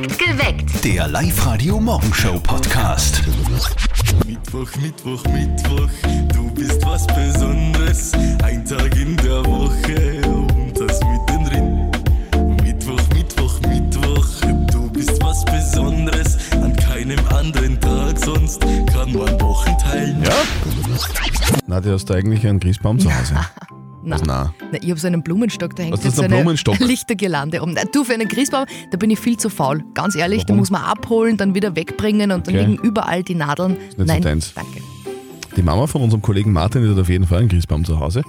Geweckt. Der Live-Radio-Morgenshow-Podcast. Mittwoch, Mittwoch, Mittwoch, du bist was Besonderes. Ein Tag in der Woche und das mittendrin. Mittwoch, Mittwoch, Mittwoch, du bist was Besonderes. An keinem anderen Tag sonst kann man Wochen teilen. Ja? Nadja, hast du eigentlich einen Christbaum zu Hause? Nein. Was, nein. Na, ich habe so einen Blumenstock, da hängt du jetzt so so eine Blumenstock? Lichtergelande um. Du, für einen Christbaum, da bin ich viel zu faul. Ganz ehrlich, da Warum? muss man abholen, dann wieder wegbringen und dann Okay. liegen überall die Nadeln. nicht so Nein, deins. danke. Die Mama von unserem Kollegen Martin hat auf jeden Fall einen Christbaum zu Hause.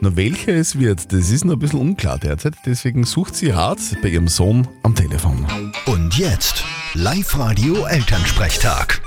Nur welcher es wird, das ist noch ein bisschen unklar derzeit. Deswegen sucht sie Rat bei ihrem Sohn am Telefon. Und jetzt Live-Radio-Elternsprechtag.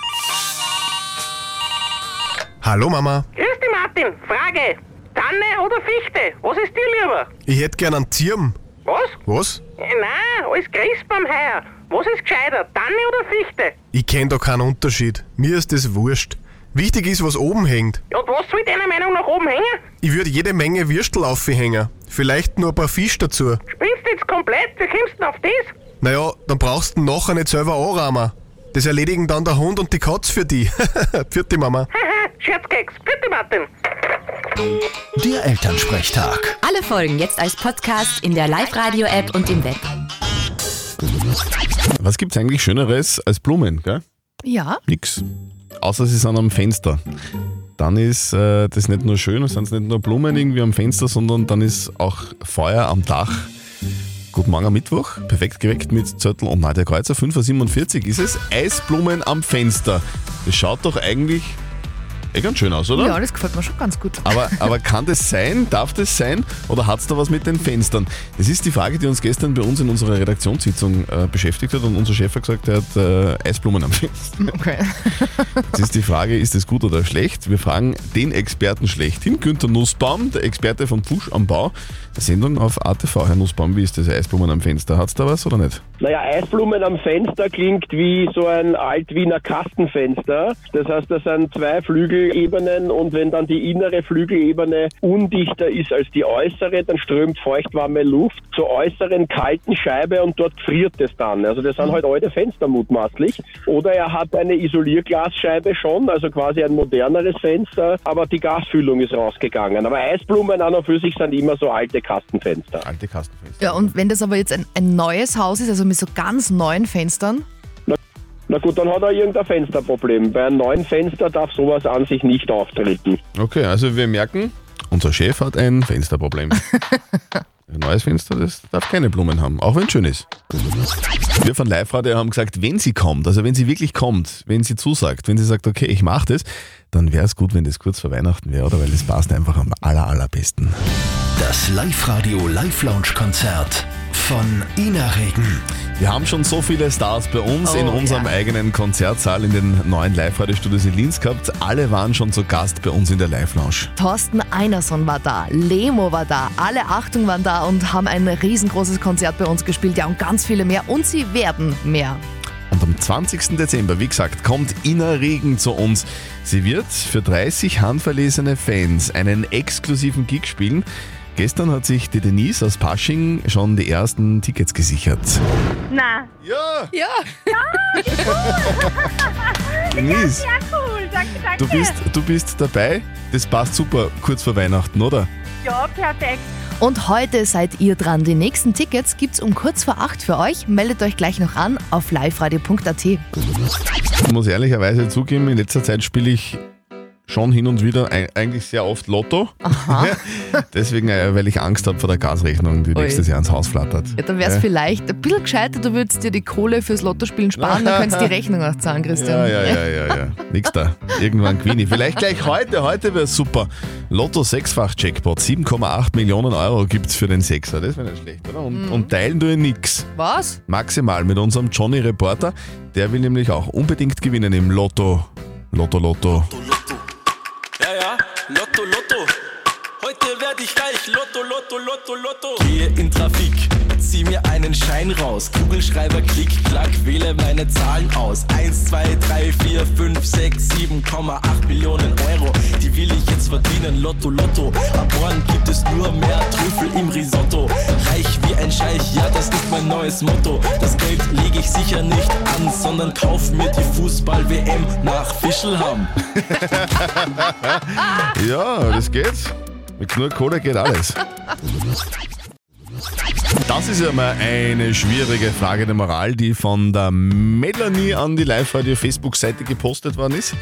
Hallo Mama, Grüß dich, Martin. Frage. Tanne oder Fichte? Was ist dir lieber? ich hätte gern einen Zirm. Was? Was? Äh, Nein, alles Christbaum heuer. Was ist gescheiter, Tanne oder Fichte? Ich kenn da keinen Unterschied. Mir ist das wurscht. Wichtig ist, was oben hängt. Ja, und was soll deiner Meinung nach oben hängen? Ich würde jede Menge Würstel aufhängen. Vielleicht nur ein paar Fisch dazu. Spinnst du jetzt komplett? Wie kommst du denn auf das? Naja, dann brauchst du nachher nicht selber anrahmen. Das erledigen dann der Hund und die Katz für die. Vierte Mama. Haha, Scherzkeks. Bitte, Martin. Der Elternsprechtag. Alle Folgen jetzt als Podcast in der Live-Radio-App und im Web. Was gibt's eigentlich Schöneres als Blumen, gell? Ja, Nix. Außer sie sind am Fenster. Dann ist äh, das nicht nur schön, es sind nicht nur Blumen irgendwie am Fenster, sondern dann ist auch Feuer am Dach. Guten Morgen am Mittwoch, perfekt geweckt mit Zöttl und Nadja Kreuzer. 5.47 Uhr ist es. Eisblumen am Fenster. Das schaut doch eigentlich eh ganz schön aus, oder? ja, das gefällt mir schon ganz gut. Aber, aber kann das sein? Darf das sein? Oder hat es da was mit den Fenstern? Das ist die Frage, die uns gestern bei uns in unserer Redaktionssitzung äh, beschäftigt hat und unser Chef hat gesagt, er hat äh, Eisblumen am Fenster. Okay. Jetzt ist die Frage, ist das gut oder schlecht? Wir fragen den Experten schlechthin, Günther Nussbaum, der Experte von Push am Bau, der Sendung auf ATV. Herr Nussbaum, wie ist das Eisblumen am Fenster? Hat's da was oder nicht? Naja, Eisblumen am Fenster klingt wie so ein Altwiener Kastenfenster. Das heißt, das sind zwei Flügelebenen und wenn dann die innere Flügelebene undichter ist als die äußere, dann strömt feuchtwarme Luft zur äußeren kalten Scheibe und dort friert es dann. Also das sind halt alte Fenster mutmaßlich. Oder er hat eine Isolierglasscheibe schon, also quasi ein moderneres Fenster, aber die Gasfüllung ist rausgegangen. Aber Eisblumen an und für sich sind immer so alte Kastenfenster. Alte Kastenfenster. Ja, und wenn das aber jetzt ein, ein neues Haus ist, also mit so ganz neuen Fenstern, Na gut, dann hat er irgendein Fensterproblem. Bei einem neuen Fenster darf sowas an sich nicht auftreten. Okay, also wir merken, unser Chef hat ein Fensterproblem. Ein neues Fenster, das darf keine Blumen haben, auch wenn es schön ist. Wir von Live Radio haben gesagt, wenn sie kommt, also wenn sie wirklich kommt, wenn sie zusagt, wenn sie sagt, okay, ich mache das, dann wäre es gut, wenn das kurz vor Weihnachten wäre, oder? Weil das passt einfach am aller, allerbesten. Das Live-Radio Live-Lounge-Konzert von Ina Regen. Wir haben schon so viele Stars bei uns Oh, in unserem ja. eigenen Konzertsaal in den neuen Live-Radio-Studios in Linz gehabt. Alle waren schon zu Gast bei uns in der Live-Lounge. Thorsten Einerson war da, Lemo war da, alle Achtung waren da und haben ein riesengroßes Konzert bei uns gespielt. Ja, und ganz viele mehr. Und sie werden mehr. Und am 20. Dezember, wie gesagt, kommt Ina Regen zu uns. Sie wird für 30 handverlesene Fans einen exklusiven Gig spielen. Gestern hat sich die Denise aus Pasching schon die ersten Tickets gesichert. Na, Ja, Ja. Denise, ja cool, danke, danke. du bist, du bist dabei. Das passt super kurz vor Weihnachten, oder? Ja, perfekt. Und heute seid ihr dran. Die nächsten Tickets gibt's um kurz vor acht für euch. Meldet euch gleich noch an auf liveradio.at. Ich muss ehrlicherweise zugeben, in letzter Zeit spiele ich schon hin und wieder ei- eigentlich sehr oft Lotto. Deswegen, äh, weil ich Angst habe vor der Gasrechnung, die Ui. nächstes Jahr ins Haus flattert. Ja, dann wär's Ja. vielleicht ein bisschen gescheiter, du würdest dir die Kohle fürs Lottospielen sparen, dann könntest du die Rechnung auch zahlen, Christian. Ja, ja, ja, ja, ja. Nix da. Irgendwann ich. Vielleicht gleich heute. Heute wäre super. Lotto sechsfach Jackpot. 7,8 Millionen Euro gibt's für den Sechser. Das wäre nicht schlecht, oder? Und, und teilen ich nix. Was? Maximal mit unserem Johnny Reporter. Der will nämlich auch unbedingt gewinnen im Lotto. Lotto, Lotto. Ja, Trafik, zieh mir einen Schein raus. Kugelschreiber, klick, klack, wähle meine Zahlen aus. 1, 2, 3, 4, 5, 6, 7,8 Millionen Euro. Die will ich jetzt verdienen, Lotto, Lotto. Ab morgen gibt es nur mehr Trüffel im Risotto. Reich wie ein Scheich, ja, das ist mein neues Motto. Das Geld lege ich sicher nicht an, sondern kauf mir die Fußball-WM nach Fischelham. Ja, das geht. Mit nur Kohle geht alles. Das ist ja mal eine schwierige Frage der Moral, die von der Melanie an die Live-Radio-Facebook-Seite gepostet worden ist.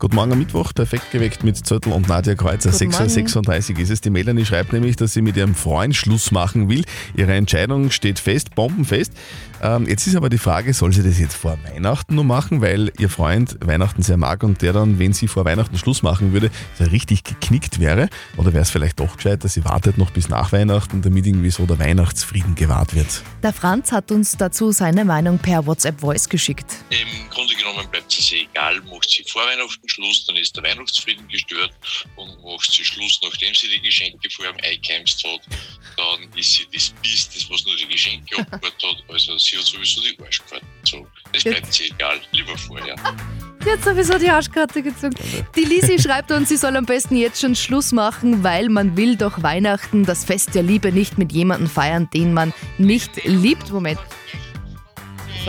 Guten Morgen am Mittwoch, perfekt geweckt mit Zöttl und Nadja Kreuzer. Guten 6.36 Uhr ist es. Die Melanie schreibt nämlich, dass sie mit ihrem Freund Schluss machen will. Ihre Entscheidung steht fest, bombenfest. Ähm, jetzt ist aber die Frage, soll sie das jetzt vor Weihnachten nur machen, weil ihr Freund Weihnachten sehr mag und der dann, wenn sie vor Weihnachten Schluss machen würde, so richtig geknickt wäre? Oder wäre es vielleicht doch gescheit, dass sie wartet noch bis nach Weihnachten, damit irgendwie so der Weihnachtsfrieden gewahrt wird? Der Franz hat uns dazu seine Meinung per WhatsApp-Voice geschickt. Im Grunde genommen bleibt es ihr egal, macht sie vor Weihnachten Schluss, dann ist der Weihnachtsfrieden gestört und macht sie Schluss, nachdem sie die Geschenke vor dem eingeheimst hat, dann ist sie das Biest, das was nur die Geschenke abgehört hat, also sie hat sowieso die Arschkarte gezogen. Das bleibt ihr egal, lieber vorher. Sie hat sowieso die Arschkarte gezogen. Die Lisi schreibt uns, sie soll am besten jetzt schon Schluss machen, weil man will doch Weihnachten, das Fest der Liebe, nicht mit jemandem feiern, den man nicht liebt. Moment,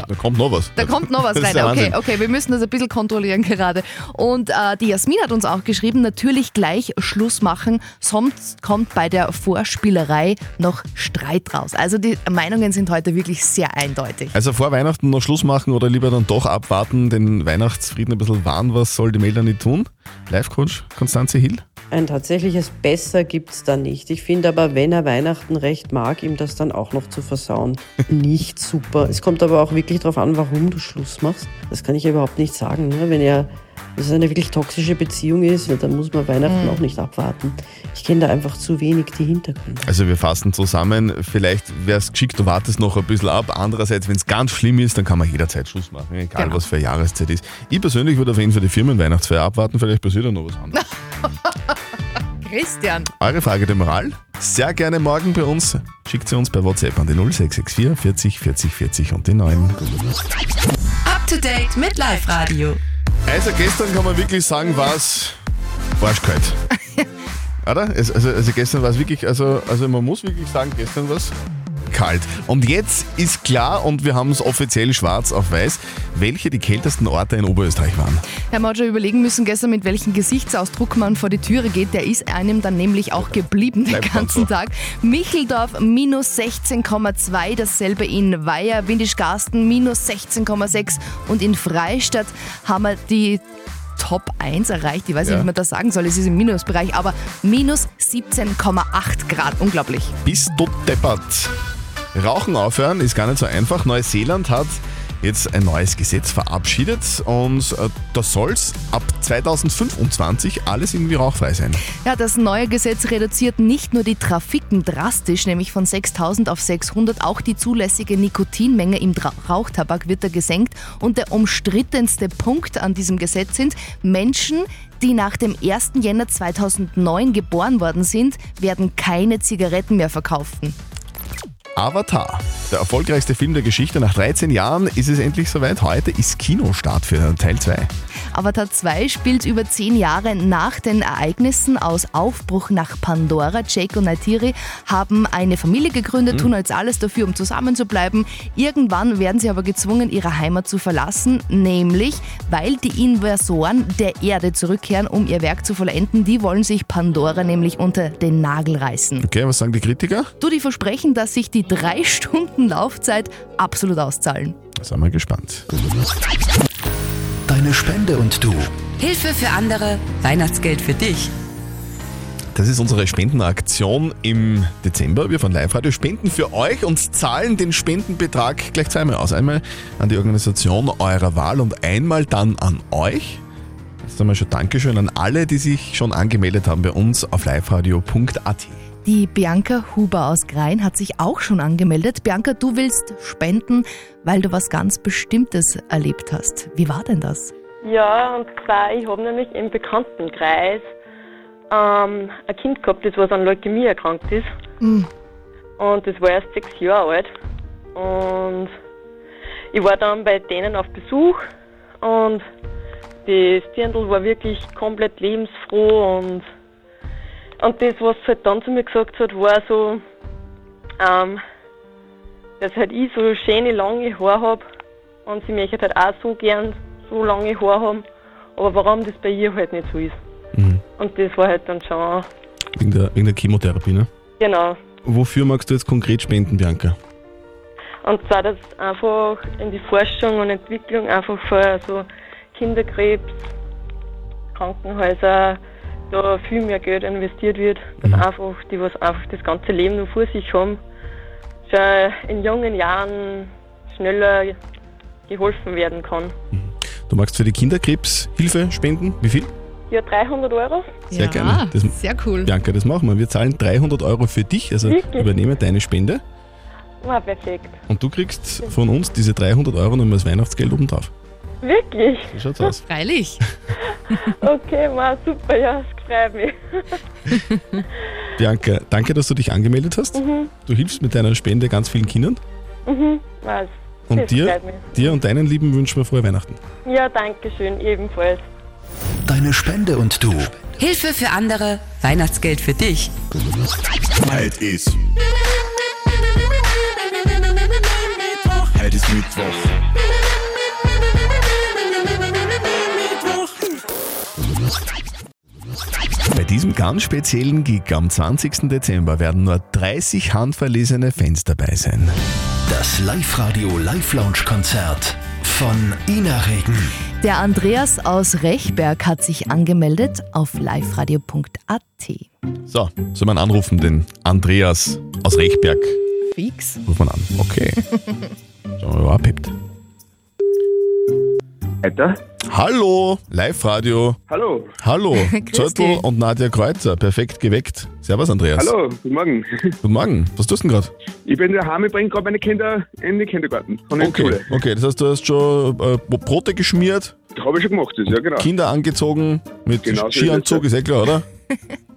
Da kommt noch was. da kommt noch was rein. Okay, okay, wir müssen das ein bisschen kontrollieren gerade. Und äh, die Jasmin hat uns auch geschrieben, natürlich gleich Schluss machen, sonst kommt bei der Vorspielerei noch Streit raus. Also die Meinungen sind heute wirklich sehr eindeutig. Also vor Weihnachten noch Schluss machen oder lieber dann doch abwarten, den Weihnachtsfrieden ein bisschen wahren, was soll die Melanie tun? Live-Coach Konstanze Hill? Ein tatsächliches Besser gibt's da nicht. Ich finde aber, wenn er Weihnachten recht mag, ihm das dann auch noch zu versauen, nicht super. Es kommt aber auch wirklich darauf an, warum du Schluss machst. Das kann ich ja überhaupt nicht sagen. Ne? Wenn er dass es eine wirklich toxische Beziehung ist, dann muss man Weihnachten auch nicht abwarten. Ich kenne da einfach zu wenig die Hintergründe. Also wir fassen zusammen, vielleicht wäre es geschickt, du wartest noch ein bisschen ab. Andererseits, wenn es ganz schlimm ist, dann kann man jederzeit Schluss machen, egal Genau. was für eine Jahreszeit ist. Ich persönlich würde auf jeden Fall die Firmenweihnachtsfeier abwarten, vielleicht passiert ja noch was anderes. Christian. Eure Frage der Moral? Sehr gerne morgen bei uns. Schickt sie uns bei WhatsApp an die 0664 40 40 40 und die 9. Up to date mit Live Radio. Also gestern kann man wirklich sagen, war es arschkalt. Oder? Also, also gestern war es wirklich, also, also man muss wirklich sagen, gestern war es kalt. Und jetzt ist klar, und wir haben es offiziell schwarz auf weiß, welche die kältesten Orte in Oberösterreich waren. Herr schon überlegen müssen gestern, mit welchem Gesichtsausdruck man vor die Türe geht. Der ist einem dann nämlich auch geblieben den ganzen so. Tag. Micheldorf minus 16,2, dasselbe in Weiher, Windischgarsten minus 16,6 und in Freistadt haben wir die Top 1 erreicht. Ich weiß Ja. nicht, wie man das sagen soll, es ist im Minusbereich, aber minus 17,8 Grad. Unglaublich. Bist du deppert? Rauchen aufhören ist gar nicht so einfach. Neuseeland hat jetzt ein neues Gesetz verabschiedet und äh, da soll es ab 2025 alles irgendwie rauchfrei sein. Ja, das neue Gesetz reduziert nicht nur die Trafiken drastisch, nämlich von 6000 auf 600, auch die zulässige Nikotinmenge im Rauchtabak wird da gesenkt. Und der umstrittenste Punkt an diesem Gesetz sind, Menschen, die nach dem 1. Jänner 2009 geboren worden sind, werden keine Zigaretten mehr verkaufen. Avatar, der erfolgreichste Film der Geschichte. Nach 13 Jahren ist es endlich soweit. Heute ist Kinostart für Teil 2. Avatar 2 spielt über zehn Jahre nach den Ereignissen aus Aufbruch nach Pandora. Jake und Neytiri haben eine Familie gegründet, tun jetzt alles dafür, um zusammenzubleiben. Irgendwann werden sie aber gezwungen, ihre Heimat zu verlassen, nämlich weil die Invasoren der Erde zurückkehren, um ihr Werk zu vollenden. Die wollen sich Pandora nämlich unter den Nagel reißen. Okay, was sagen die Kritiker? Du, die versprechen, dass sich die drei Stunden Laufzeit absolut auszahlen. Sind wir gespannt. Deine Spende und du. Hilfe für andere, Weihnachtsgeld für dich. Das ist unsere Spendenaktion im Dezember. Wir von Live Radio spenden für euch und zahlen den Spendenbetrag gleich zweimal aus. Einmal an die Organisation eurer Wahl und einmal dann an euch. Jetzt einmal schon Dankeschön an alle, die sich schon angemeldet haben bei uns auf liveradio.at. Die Bianca Huber aus Grein hat sich auch schon angemeldet. Bianca, du willst spenden, weil du was ganz Bestimmtes erlebt hast. Wie war denn das? Ja, und zwar, ich habe nämlich im Bekanntenkreis ähm, ein Kind gehabt, das was an Leukämie erkrankt ist. Hm. Und das war erst sechs Jahre alt. Und ich war dann bei denen auf Besuch und das Dirndl war wirklich komplett lebensfroh und, und das, was sie halt dann zu mir gesagt hat, war so, ähm, dass halt ich so schöne lange Haare habe und sie möchte halt auch so gern so lange Haare haben, aber warum das bei ihr halt nicht so ist. Und das war halt dann schon, Wegen der, wegen der Chemotherapie, ne? genau. Wofür magst du jetzt konkret spenden, Bianca? Und zwar, dass einfach in die Forschung und Entwicklung einfach für so Kinderkrebs, Krankenhäuser, da viel mehr Geld investiert wird, dass einfach die, was einfach das ganze Leben noch vor sich haben, schon in jungen Jahren schneller geholfen werden kann. Du magst für die Kinderkrebshilfe spenden? Wie viel? Ja, 300 Euro. Sehr gerne. Das, sehr cool. Bianca, das machen wir. Wir zahlen 300 Euro für dich, also Wirklich? übernehmen deine Spende War perfekt. und du kriegst von uns diese 300 Euro nochmal als Weihnachtsgeld oben drauf. Wirklich? So schaut's aus. Freilich. Okay, ma, super, ja, freut mich. Bianca, danke, dass du dich angemeldet hast. Mhm. Du hilfst mit deiner Spende ganz vielen Kindern. Mhm, was? Und das dir, dir und deinen Lieben wünschen wir frohe Weihnachten. Ja, danke schön, ebenfalls. Deine Spende und du. Hilfe für andere, Weihnachtsgeld für dich. Heute ist. Heute ist Mittwoch. Bei diesem ganz speziellen Gig am 20. Dezember werden nur 30 handverlesene Fans dabei sein. Das Live-Radio Live-Lounge-Konzert von Ina Regen. Der Andreas aus Rechberg hat sich angemeldet auf liveradio.at. So, soll man anrufen, den Andreas aus Rechberg? Fix. Ruf man an. Okay. Schauen wir mal, wer abhebt. Alter? Hallo, Live-Radio. Hallo. Hallo, Zörtl und Nadja Kreuzer. Perfekt geweckt. Servus, Andreas. Hallo, guten Morgen. Guten Morgen. Was tust du denn gerade? Ich bin daheim, ich bringe gerade meine Kinder in den Kindergarten und in die Okay, Schule. okay, das heißt, du hast schon äh, Brote geschmiert, Das habe ich schon gemacht, das, ja genau. Kinder angezogen, mit Genau so ist Skianzug, ist eh klar, oder?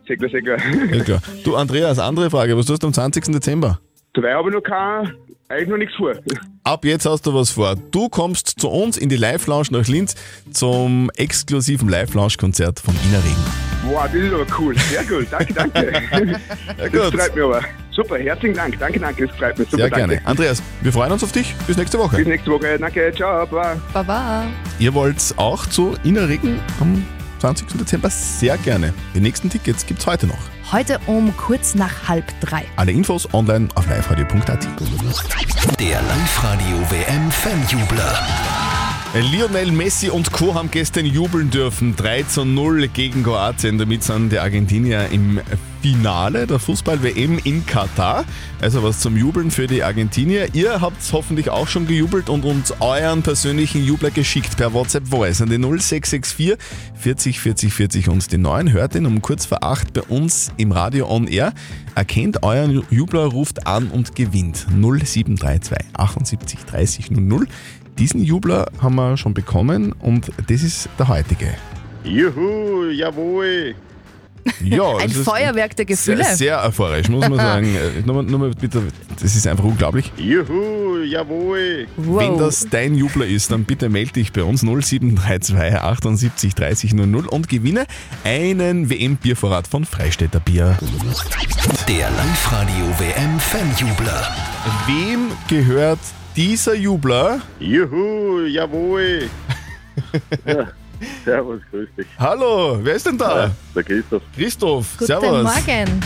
Segler, Segler. Eh klar. Du, Andreas, andere Frage. Was tust du am 20. Dezember? Dabei habe ich noch kein, eigentlich noch nichts vor. Ab jetzt hast du was vor. Du kommst zu uns in die Live-Lounge nach Linz zum exklusiven Live-Lounge-Konzert von Ina Regen. Wow, das ist aber cool. Sehr gut, danke, danke. Ja, Das freut mich aber. Super, herzlichen Dank. Danke, danke, das freut mich. Super, Sehr gerne. danke. Andreas, wir freuen uns auf dich. Bis nächste Woche. Bis nächste Woche. Danke, ciao, baba. Baba. Ihr wollt auch zu Ina Regen am 20. Dezember sehr gerne. Die nächsten Tickets gibt's heute noch. Heute um kurz nach halb drei. Alle Infos online auf liveradio.at. Der Live-Radio WM Fanjubler. Lionel Messi und Co. haben gestern jubeln dürfen. 3 zu 0 gegen Kroatien. Damit sind die Argentinier im Finale der Fußball-WM in Katar. Also was zum Jubeln für die Argentinier. Ihr habt hoffentlich auch schon gejubelt und uns euren persönlichen Jubler geschickt per WhatsApp Voice an die 0664 40 40 40 und den neuen hört ihn um kurz vor 8 bei uns im Radio On Air. Erkennt euren Jubler, ruft an und gewinnt 0732 78 30 00. Diesen Jubler haben wir schon bekommen und das ist der heutige. Juhu, jawohl. Ja, Ein Feuerwerk der Gefühle. Sehr, sehr euphorisch, muss man sagen. Äh, nur, mal- nur mal bitte, das ist einfach unglaublich. Juhu, jawohl. Wenn das dein Jubler ist, dann bitte melde dich bei uns 0732 78 30 00 und gewinne einen WM-Biervorrat von Freistädter Bier. Der Live-Radio WM Fanjubler. Wem gehört dieser Jubler? Juhu, jawohl. servus, grüß dich. Hallo, wer ist denn da? Ja, der Christoph. Christoph, Guten servus. Morgen.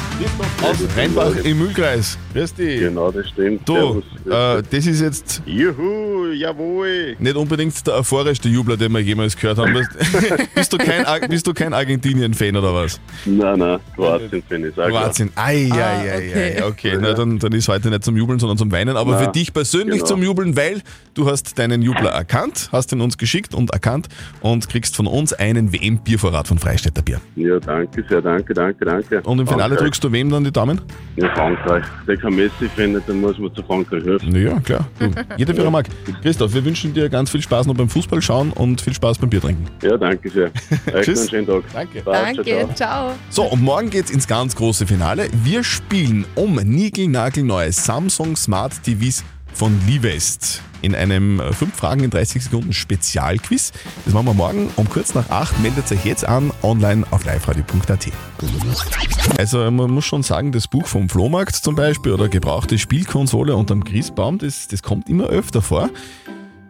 Aus Rheinbach im Mühlkreis. Grüß dich. Genau, das stimmt. Du, Servus. äh, das ist jetzt Juhu, jawohl. nicht unbedingt der euphorischste Jubler, den wir jemals gehört haben. Bist- du kein, Ar- bist du kein Argentinien-Fan oder was? Nein, nein, Kroatien finde ich. sag klar. Kroatien. Ei, ei, Ah, ei, okay. Na, dann, dann ist heute nicht zum Jubeln, sondern zum Weinen. Aber Na, für dich persönlich genau. zum Jubeln, weil du hast deinen Jubler erkannt, hast ihn uns geschickt und erkannt und kriegst kriegst von uns einen WM-Biervorrat von Freistädter Bier. Ja, danke sehr, danke, danke, danke. Und im Finale Frankreich. drückst du wem dann die Daumen? Ja, Frankreich. Der kann Messi finden, dann muss man zu Frankreich helfen. Ja, klar. Du, jeder wie er mag. Christoph, wir wünschen dir ganz viel Spaß noch beim Fußball schauen und viel Spaß beim Bier trinken. Ja, danke sehr. Euch Tschüss. einen schönen Tag. Danke. Passt, ciao, ciao. ciao. So, und morgen geht's ins ganz große Finale. Wir spielen um niegelnagelneue Samsung Smart TVs von Livest in einem 5 Fragen in 30 Sekunden Spezialquiz. Das machen wir morgen um kurz nach 8. Meldet euch jetzt an, online auf liveradio.at. Also man muss schon sagen, das Buch vom Flohmarkt zum Beispiel oder gebrauchte Spielkonsole unterm Christbaum, das, das kommt immer öfter vor.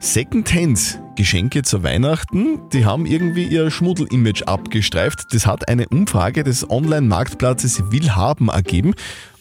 Secondhand-Geschenke zu Weihnachten, die haben irgendwie ihr Schmuddel-Image abgestreift. Das hat eine Umfrage des Online-Marktplatzes Willhaben ergeben.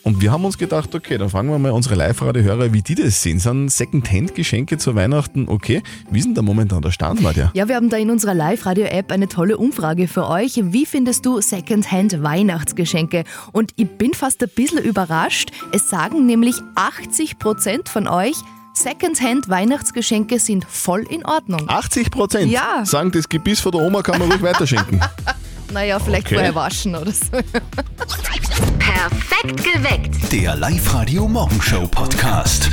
Und wir haben uns gedacht, okay, dann fragen wir mal unsere Live-Radio-Hörer, wie die das sehen. Sind Secondhand-Geschenke zu Weihnachten okay? Wie ist denn da momentan der Stand, Nadja? Ja, wir haben da in unserer Live-Radio-App eine tolle Umfrage für euch. Wie findest du Secondhand-Weihnachtsgeschenke? Und ich bin fast ein bisschen überrascht. Es sagen nämlich 80% von euch, Secondhand-Weihnachtsgeschenke sind voll in Ordnung. 80 Prozent Ja. sagen, das Gebiss von der Oma kann man ruhig weiterschenken. Naja, vielleicht Okay. vorher waschen oder so. Perfekt geweckt. Der Live-Radio Morgenshow Podcast.